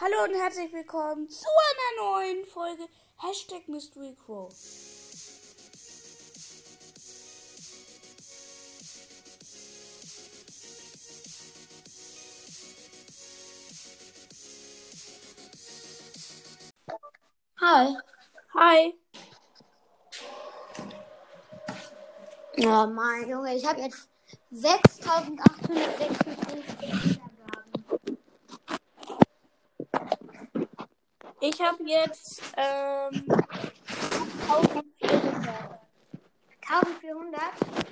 Hallo und herzlich willkommen zu einer neuen Folge Hashtag Mystery Crow. Hi. Hi. Oh mein Junge, ich habe jetzt 6856 Ich habe jetzt ähm, 1400. 1400?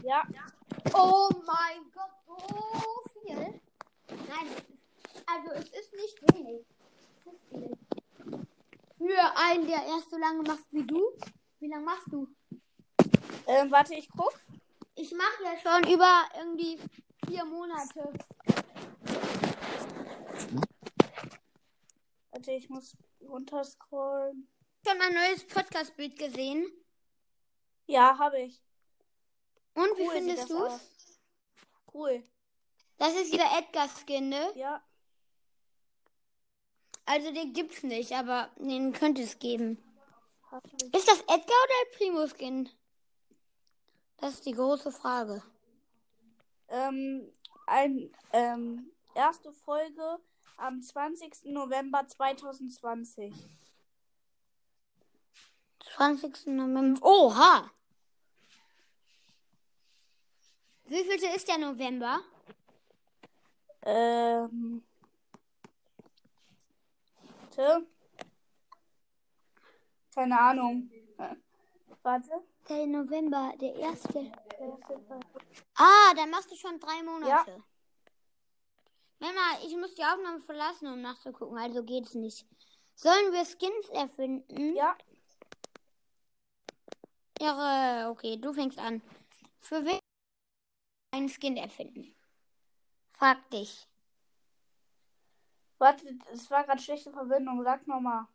Ja. Oh mein Gott, so viel. Nein, also es ist nicht wenig. Es ist viel. Für einen, der erst so lange macht wie du. Wie lange machst du? Ähm, warte, ich guck. Ich mache ja schon über irgendwie vier Monate. Warte, ich muss runterscrollen. Schon ein neues Podcast-Bild gesehen. Ja, habe ich. Und wie Cool sieht findest du es? Cool. Das ist wieder Edgar-Skin, ne? Ja. Also den gibt's nicht, aber den könnte es geben. Ist das Edgar oder El Primo Skin? Das ist die große Frage. Ähm, ein, ähm, erste Folge am 20. November 2020. 20. November. Oha! Wie vielte ist der November? Ähm. Warte. Keine Ahnung. Warte. Der November, der erste. Ah, dann machst du schon drei Monate. Mama, ich muss die Aufnahme verlassen, um nachzugucken, also geht's nicht. Sollen wir Skins erfinden? Ja. Ja, okay, du fängst an. Für wen einen Skin erfinden? Frag dich. Warte, es war gerade schlechte Verbindung. Sag nochmal.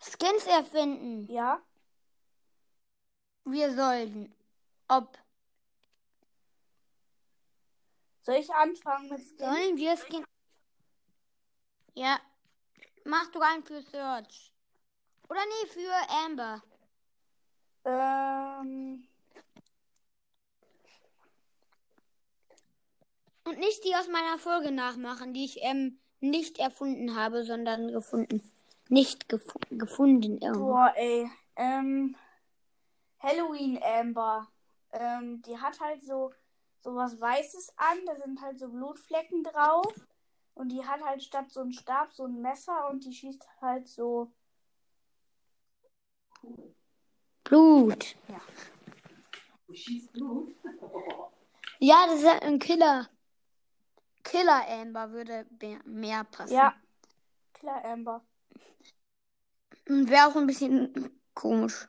Skins erfinden. Ja? Wir sollten. Ob. Soll ich anfangen mit Skin? Sollen wir Skin. Ja. Mach du einen für Search. Oder nee, für Amber. Ähm. Und nicht die aus meiner Folge nachmachen, die ich ähm, nicht erfunden habe, sondern gefunden. Nicht gefu gefunden irgendwo. Boah, ey. Ähm. Halloween Amber. Ähm, die hat halt so, so was Weißes an. Da sind halt so Blutflecken drauf. Und die hat halt statt so ein Stab so ein Messer und die schießt halt so. Blut. Ja. Schießt Blut. Ja, das ist halt ein Killer. Killer Amber würde mehr- mehr passen. Ja. Klar, Amber. Wäre auch ein bisschen komisch.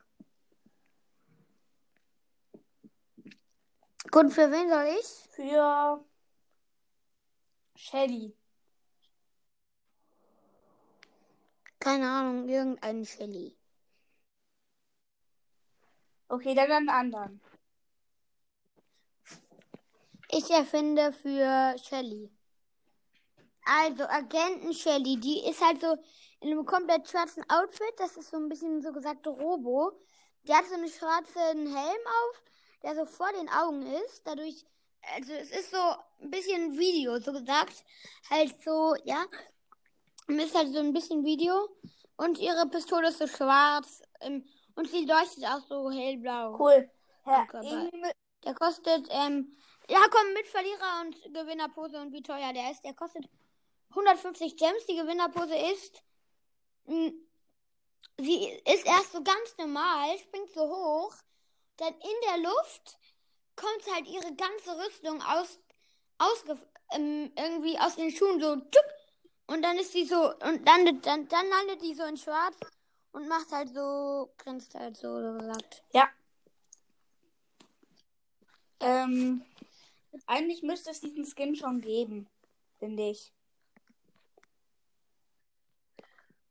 Gut, für wen soll ich? Für Shelly. Keine Ahnung, irgendeinen Shelly. Okay, dann einen anderen. Ich erfinde für Shelly. Also, Agenten Shelly, die ist halt so in einem komplett schwarzen Outfit. Das ist so ein bisschen so gesagt Robo. Die hat so einen schwarzen Helm auf, der so vor den Augen ist. Dadurch, also es ist so ein bisschen Video, so gesagt. Halt so, ja. Ist halt so ein bisschen Video. Und ihre Pistole ist so schwarz. ähm, Und sie leuchtet auch so hellblau. Cool. Ja, Der kostet, ähm, ja komm, mit Verlierer und Gewinnerpose und wie teuer der ist. Der kostet 150 Gems. Die Gewinnerpose ist, mh, sie ist erst so ganz normal, springt so hoch. Dann in der Luft kommt halt ihre ganze Rüstung aus, ausge, ähm, irgendwie aus den Schuhen so, tschuck. und dann ist sie so, und landet, dann, dann landet die so in schwarz und macht halt so, grinst halt so, so gesagt. ja. Ähm, eigentlich müsste es diesen Skin schon geben, finde ich.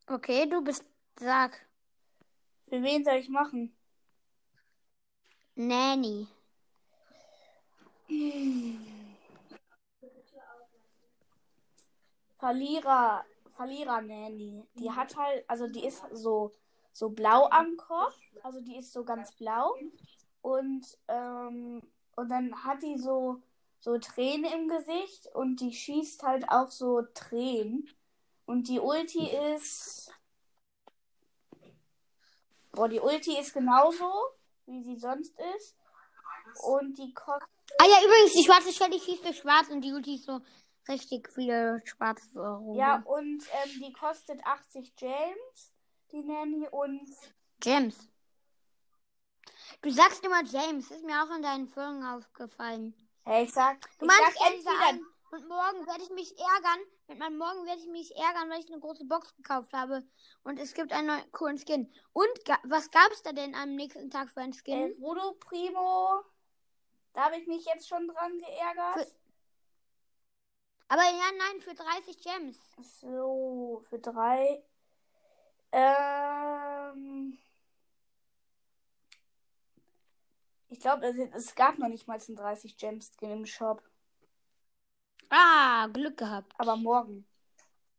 Okay, du bist, sag, Für wen soll ich machen? Nanny. Verlierer Verlierer Nanny. Die hat halt, also die ist so, so blau am Kopf. Also die ist so ganz blau. Und, ähm, und dann hat die so, so Tränen im Gesicht und die schießt halt auch so Tränen. Und die Ulti ist. Boah, die Ulti ist genauso, wie sie sonst ist. Und die kostet. Ah ja, übrigens, die schwarze Shelly schießt durch schwarz und die Ulti ist so richtig viele schwarze Euro. Ja, und ähm, die kostet 80 James, die Nanny. Und James. Du sagst immer James, ist mir auch in deinen Folgen aufgefallen. hey, ich sag, Du ich meinst sag entweder. Und morgen werde ich mich ärgern. Mit meinem Morgen werde ich mich ärgern, weil ich eine große Box gekauft habe. Und es gibt einen neuen coolen Skin. Und ga was gab es da denn am nächsten Tag für einen El Skin? Rudo Primo. Da habe ich mich jetzt schon dran geärgert. Für- Aber ja, nein, für 30 Gems. So, für drei. Ähm. Ich glaube, es, es gab noch nicht mal einen 30 Gems Skin im Shop. Ah, Glück gehabt. Aber morgen.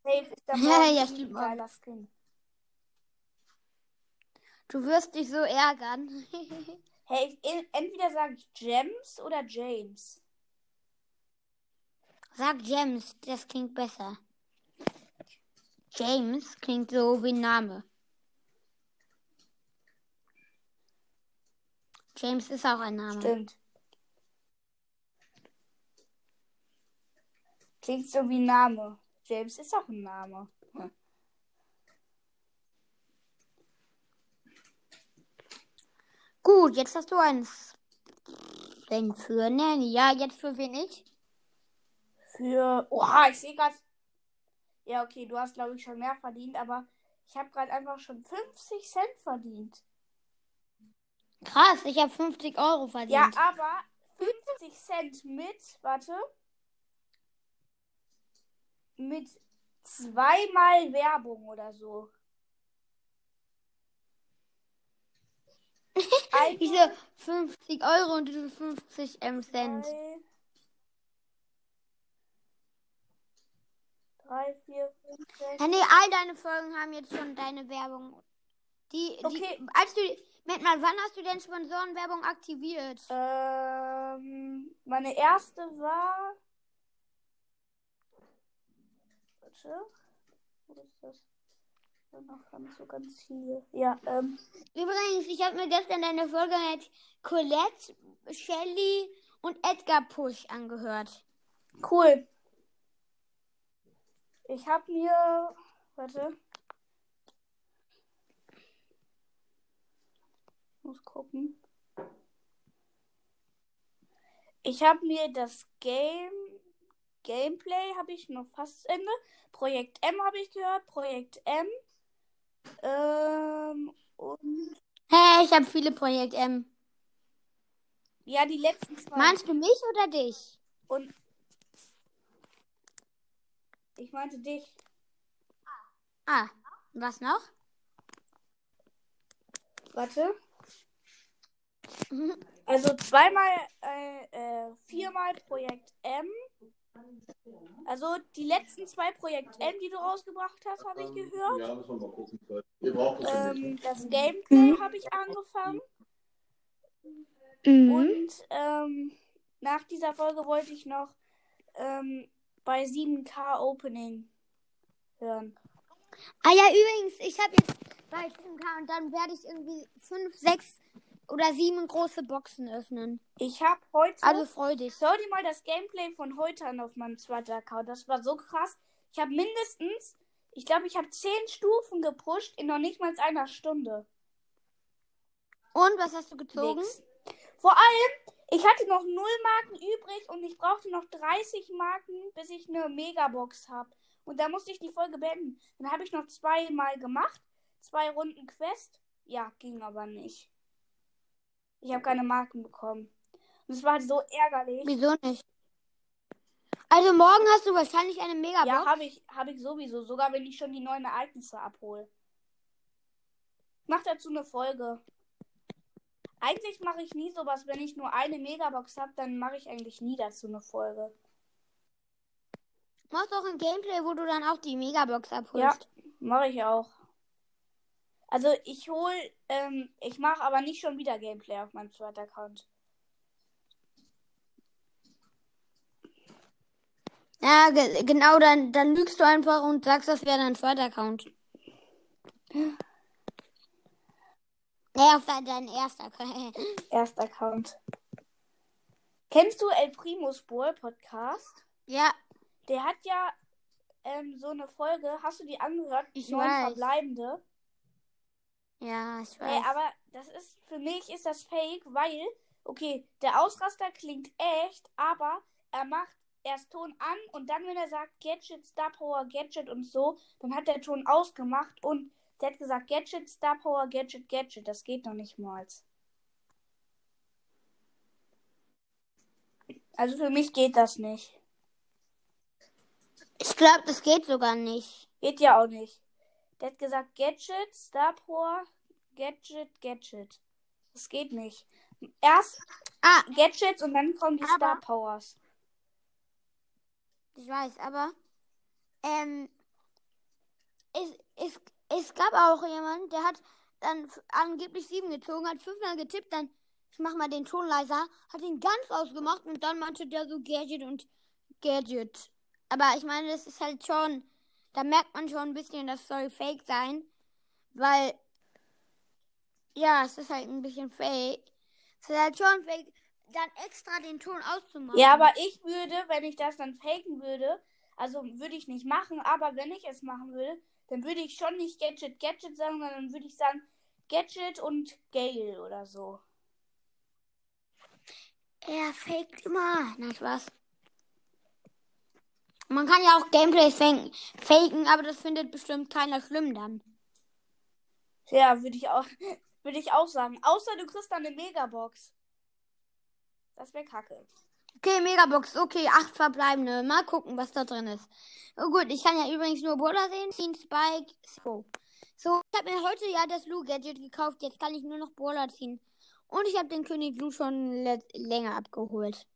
Safe ist Ja, morgen ja, ein stimmt, geiler Skin. Du wirst dich so ärgern. Hey, en- entweder sage ich Gems oder James. Sag James, das klingt besser. James klingt so wie ein Name. James ist auch ein Name. Stimmt. Klingt so wie ein Name. James ist auch ein Name. Hm. Gut, jetzt hast du eins. Wenn für Nanny. Ja, jetzt für wen ich? Für. Oha, ich sehe gerade. Ja, okay, du hast, glaube ich, schon mehr verdient, aber ich habe gerade einfach schon 50 Cent verdient. Krass, ich habe 50 Euro verdient. Ja, aber 50 Cent mit, warte. Mit zweimal Werbung oder so. Ein, Diese 50 Euro und diese 50 ähm, Cent. zwei, drei, vier, fünf, sechs. Ja, nee, all deine Folgen haben jetzt schon deine Werbung. Die, Okay. die, als du, Moment mal, wann hast du denn Sponsorenwerbung aktiviert? Ähm, meine erste war. Warte. Wo ist das? Da noch ganz so ganz viele. Ja, ähm. Übrigens, ich habe mir gestern deine Folge mit Colette, Shelly und Edgar Push angehört. Cool. Ich habe mir. Warte. Ich muss gucken. Ich habe mir das Game. Gameplay habe ich noch fast zu Ende. Projekt M habe ich gehört. Projekt M. Ähm, und Hey, ich habe viele Projekt M. ja, die letzten zwei. Meinst du mich oder dich? Und ich meinte dich. Ah, was noch? Warte. Also zweimal, äh, äh, viermal Projekt M. Also die letzten zwei Projekt M, die du rausgebracht hast, habe ich gehört. Ja, müssen wir mal gucken. Ähm, das Gameplay habe ich angefangen. Mhm. Und ähm, nach dieser Folge wollte ich noch ähm, bei 7K Opening hören. Ah ja, übrigens, ich habe jetzt bei 7K und dann werde ich irgendwie 5, 6 oder 7 große Boxen öffnen. Ich habe heute. Also freu dich. Schau dir mal das Gameplay von heute an auf meinem zweiten Account. Das war so krass. Ich habe mindestens, ich glaube, ich habe 10 Stufen gepusht in noch nicht mal einer Stunde. Und was hast du gezogen? Nix. Vor allem, ich hatte noch 0 Marken übrig und ich brauchte noch 30 Marken, bis ich eine Megabox habe. Und da musste ich die Folge beenden. Dann habe ich noch zweimal gemacht. Zwei Runden Quest. Ja, ging aber nicht. Ich habe keine Marken bekommen. Und es war halt so ärgerlich. Wieso nicht? Also morgen hast du wahrscheinlich eine Megabox. Ja, habe ich, hab ich sowieso. Sogar wenn ich schon die neuen Ereignisse abhole. Mach dazu eine Folge. Eigentlich mache ich nie sowas. Wenn ich nur eine Megabox habe, dann mache ich eigentlich nie dazu eine Folge. Mach doch ein Gameplay, wo du dann auch die Megabox abholst. Ja, mache ich auch. Also ich hol, ähm, ich mache aber nicht schon wieder Gameplay auf meinem zweiten Account. Ja, ge genau, dann, dann lügst du einfach und sagst, das wäre dein zweiter Account. Nee, auf dein, dein erster Account. Erster Account. Kennst du El Primus Ball Podcast? ja, Der hat ja ähm, so eine Folge, hast du die angehört? Ich Neun weiß. verbleibende. Ja, ich weiß. Ey, aber das ist, für mich ist das fake, weil, okay, der Ausraster klingt echt, aber er macht erst Ton an und dann, wenn er sagt Gadget, Star Power, Gadget und so, dann hat der Ton ausgemacht und der hat gesagt Gadget, Star Power, Gadget, Gadget. Das geht noch nicht mal. Also für mich geht das nicht. ich glaube, das geht sogar nicht. Geht ja auch nicht. Der hat gesagt Gadget, Star Power, Gadget, Gadget. Das geht nicht. Erst Ah, Gadgets und dann kommen die Aber- Star Powers. ich weiß, aber ähm, es, es, es gab auch jemand, der hat dann angeblich sieben gezogen, hat fünfmal getippt, dann ich mach mal den Ton leiser, hat ihn ganz ausgemacht und dann meinte der so Gadget und Gadget. Aber ich meine, das ist halt schon, da merkt man schon ein bisschen, das soll fake sein, weil ja, es ist halt ein bisschen fake. Es ist halt schon fake, dann extra den Ton auszumachen. Ja, aber ich würde, wenn ich das dann faken würde, also würde ich nicht machen, aber wenn ich es machen würde, dann würde ich schon nicht Gadget, Gadget sagen, sondern dann würde ich sagen Gadget und Gale oder so. Er faked immer. Na, Spaß. Man kann ja auch Gameplays faken, aber das findet bestimmt keiner schlimm dann. Ja, würde ich auch, würde ich auch sagen. Außer du kriegst dann eine Megabox. Das wäre kacke. Okay, Megabox, okay, acht verbleibende. Mal gucken, was da drin ist. Oh gut, ich kann ja übrigens nur Buller sehen, ziehen Spike, so. So, ich habe mir heute ja das Lou-Gadget gekauft, jetzt kann ich nur noch Buller ziehen. Und ich habe den König Lou schon länger abgeholt.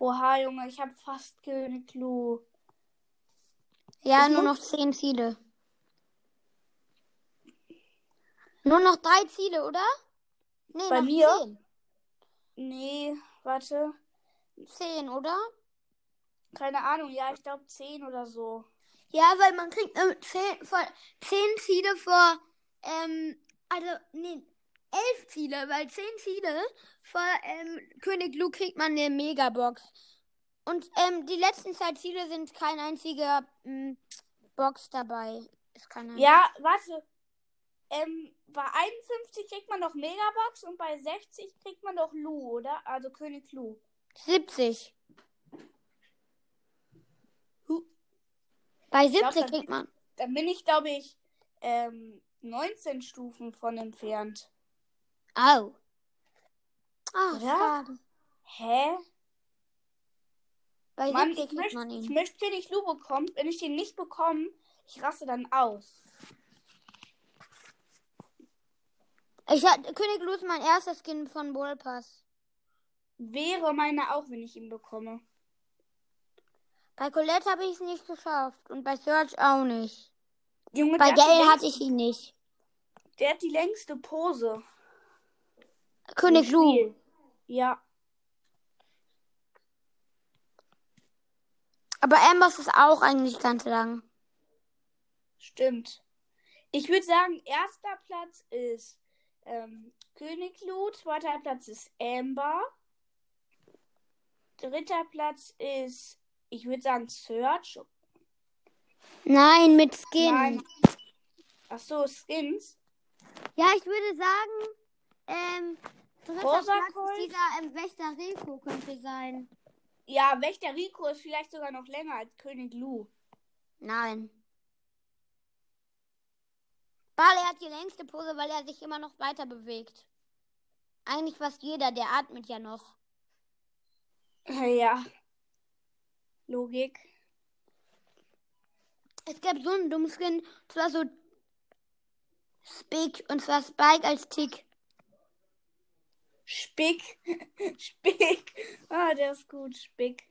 Oha, Junge, ich habe fast König Lu. Ja, Ich nur noch zehn Ziele. Nur noch drei Ziele, oder? Nee, Bei mir? zehn. Nee, warte. Zehn, oder? Keine Ahnung, ja, ich glaube 10 oder so. Ja, weil man kriegt äh, zehn, vor, zehn Ziele vor, ähm, also, nee, elf Ziele, weil zehn Ziele vor ähm, König Lu kriegt man eine Megabox. Und ähm, die letzten zwei Ziele sind kein einziger ähm, Box dabei. Ist keine. Ja, warte. Ähm, bei 51 kriegt man noch Megabox und bei 60 kriegt man noch Lu, oder? Also König Lu. 70. Bei 70 dann- kriegt man. Dann bin ich, glaube ich, ähm, 19 Stufen von entfernt. Au. Ach, Oder? schade. Hä? Bei Mann, 70 ich möchte, man ich möchte König Lu bekommen. Wenn ich den nicht bekomme, ich raste dann aus. Ich hatte, König Lu ist mein erster Skin von Brawl Pass. Wäre meine auch, wenn ich ihn bekomme. Bei Colette habe ich es nicht geschafft. Und bei Search auch nicht. Junge, Bei Gale hatte ich ihn nicht. der hat die längste Pose. König Lu. Ja. Aber Ambers ist auch eigentlich ganz lang. Stimmt. Ich würde sagen, erster Platz ist ähm, König Lu, zweiter Platz ist Amber, dritter Platz ist, ich würde sagen, Search. Nein, mit Skin. Nein. Ach so, Skins. Ja, ich würde sagen, ähm, dritter Rosa Platz Colt? ist dieser ähm, Wächter Rico könnte sein. Ja, Wächter Rico ist vielleicht sogar noch länger als König Lu. Nein. Barley hat die längste Pose, weil er sich immer noch weiter bewegt. Eigentlich fast jeder, der atmet ja noch. Ja. Logik. Es gab so einen dummen Skin, zwar so Spike, und zwar Spike als Tick. Spick. Spick. Ah, der ist gut. Spick.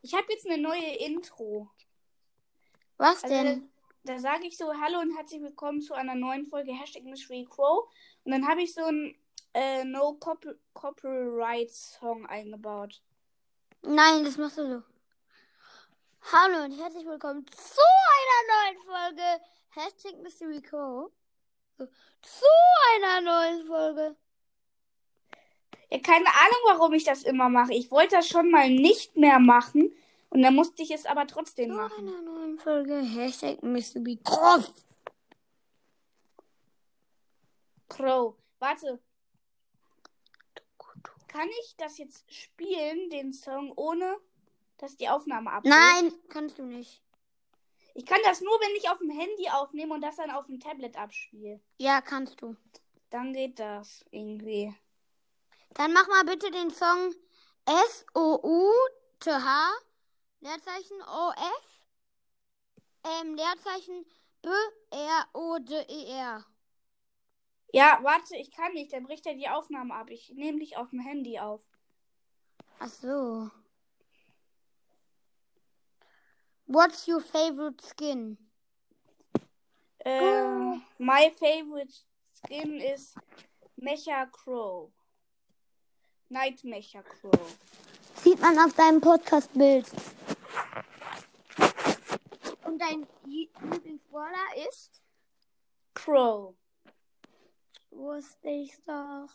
Ich habe jetzt eine neue Intro. Was Also, denn? Da sage ich so, hallo und herzlich willkommen zu einer neuen Folge Hashtag Mystery Crow. Und dann habe ich so einen äh, No Copy Copyright Song eingebaut. Nein, das machst du so. Hallo und herzlich willkommen zu einer neuen Folge Hashtag Mystery. So, Zu einer neuen Folge. Ja, keine Ahnung, warum ich das immer mache. Ich wollte das schon mal nicht mehr machen. Und dann musste ich es aber trotzdem Zu machen. einer neuen Folge Hashtag Co. Crow. Warte. Kann ich das jetzt spielen, den Song, ohne dass die Aufnahme abbricht? Nein, kannst du nicht. Ich kann das nur, wenn ich auf dem Handy aufnehme und das dann auf dem Tablet abspiele. Ja, kannst du. Dann geht das irgendwie. Dann mach mal bitte den Song S-O-U-T-H, Leerzeichen O-F, ähm, Leerzeichen B-R-O-D-E-R. Ja, warte, ich kann nicht. Dann bricht er die Aufnahme ab. Ich nehme dich auf dem Handy auf. Ach so. What's your favorite skin? Äh, my favorite skin is Mecha Crow. Night Mecha Crow. Sieht man auf deinem Podcast-Bild. Und dein Lie- Lieblingsbrawler ist? Crow. Wusste ich's doch.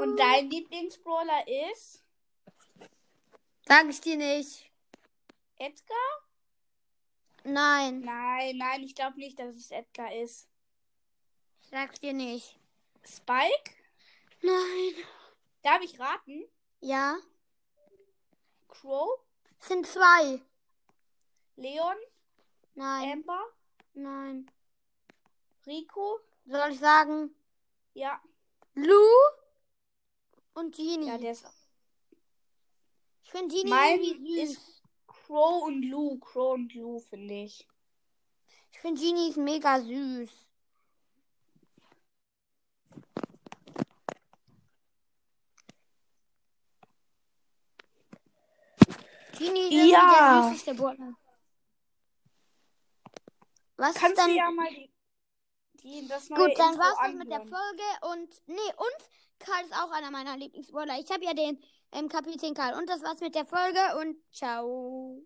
Und dein Lieblingsbrawler ist Sag ich dir nicht. Edgar? Nein, Nein, nein, ich glaube nicht, dass es Edgar ist. sag's dir nicht. Spike? Nein. Darf ich raten? Ja, Crow? es sind zwei. Leon? Nein, Amber? nein. Rico? Soll ich sagen? Ja. Lou und Genie. Ja, der ist. ich finde Genie Mein süß. ist Crow und Lou. Crow und Lou, finde ich. Ich finde Genie ist mega süß. Genie ist irgendwie Ja. der süßeste Brawler. Was Kannst ist dann? du ja mal die, die, das neue Gut, dann Intro war's das mit der anhören. Folge und nee, und Karl ist auch einer meiner Lieblingsbrawler. Ich habe ja den ähm, Kapitän Karl und das war's mit der Folge und ciao.